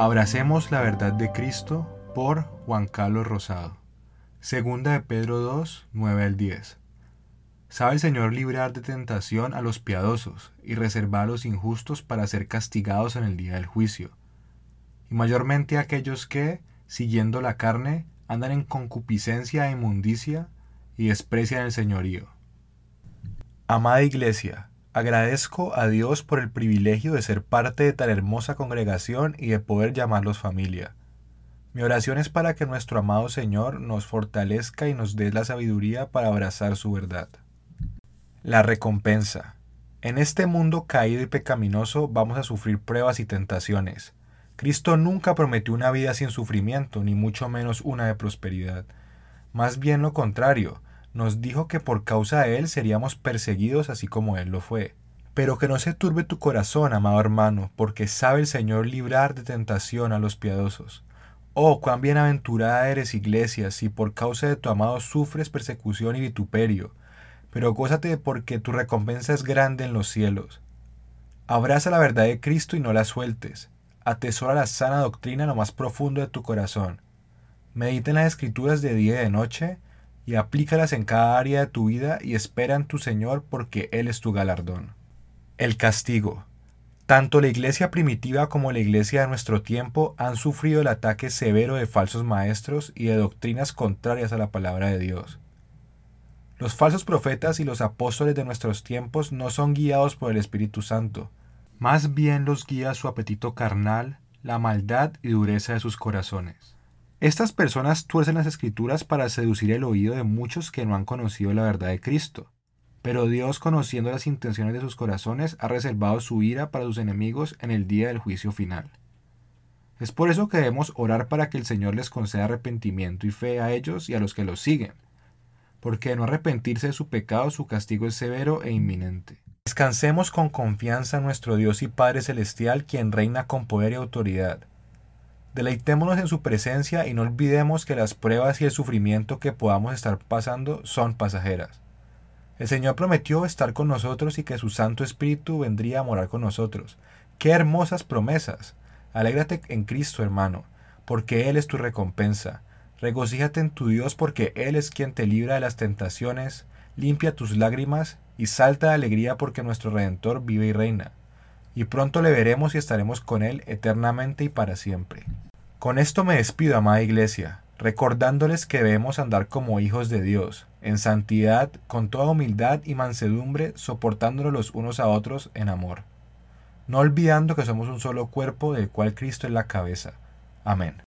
Abracemos la verdad de Cristo por Juan Carlos Rosado. Segunda de Pedro 2, 9 al 10. Sabe el Señor librar de tentación a los piadosos y reservar a los injustos para ser castigados en el día del juicio. Y mayormente aquellos que, siguiendo la carne, andan en concupiscencia e inmundicia y desprecian el señorío. Amada Iglesia, Agradezco a Dios por el privilegio de ser parte de tan hermosa congregación y de poder llamarlos familia. Mi oración es para que nuestro amado Señor nos fortalezca y nos dé la sabiduría para abrazar su verdad. La recompensa. En este mundo caído y pecaminoso vamos a sufrir pruebas y tentaciones. Cristo nunca prometió una vida sin sufrimiento, ni mucho menos una de prosperidad. Más bien lo contrario, nos dijo que por causa de Él seríamos perseguidos así como Él lo fue. Pero que no se turbe tu corazón, amado hermano, porque sabe el Señor librar de tentación a los piadosos. Oh, cuán bienaventurada eres, iglesia, si por causa de tu amado sufres persecución y vituperio, pero gózate porque tu recompensa es grande en los cielos. Abraza la verdad de Cristo y no la sueltes. Atesora la sana doctrina en lo más profundo de tu corazón. Medita en las escrituras de día y de noche, y aplícalas en cada área de tu vida y espera en tu Señor porque Él es tu galardón. El castigo. Tanto la iglesia primitiva como la iglesia de nuestro tiempo han sufrido el ataque severo de falsos maestros y de doctrinas contrarias a la palabra de Dios. Los falsos profetas y los apóstoles de nuestros tiempos no son guiados por el Espíritu Santo, más bien los guía su apetito carnal, la maldad y dureza de sus corazones. Estas personas tuercen las escrituras para seducir el oído de muchos que no han conocido la verdad de Cristo. Pero Dios, conociendo las intenciones de sus corazones, ha reservado su ira para sus enemigos en el día del juicio final. Es por eso que debemos orar para que el Señor les conceda arrepentimiento y fe a ellos y a los que los siguen, porque de no arrepentirse de su pecado su castigo es severo e inminente. Descansemos con confianza en nuestro Dios y Padre Celestial, quien reina con poder y autoridad Deleitémonos en su presencia y no olvidemos que las pruebas y el sufrimiento que podamos estar pasando son pasajeras. El Señor prometió estar con nosotros y que su Santo Espíritu vendría a morar con nosotros. ¡Qué hermosas promesas! Alégrate en Cristo, hermano, porque Él es tu recompensa. Regocíjate en tu Dios porque Él es quien te libra de las tentaciones, limpia tus lágrimas y salta de alegría porque nuestro Redentor vive y reina y pronto le veremos y estaremos con Él eternamente y para siempre. Con esto me despido, amada Iglesia, recordándoles que debemos andar como hijos de Dios, en santidad, con toda humildad y mansedumbre, soportándonos los unos a otros en amor, no olvidando que somos un solo cuerpo del cual Cristo es la cabeza. Amén.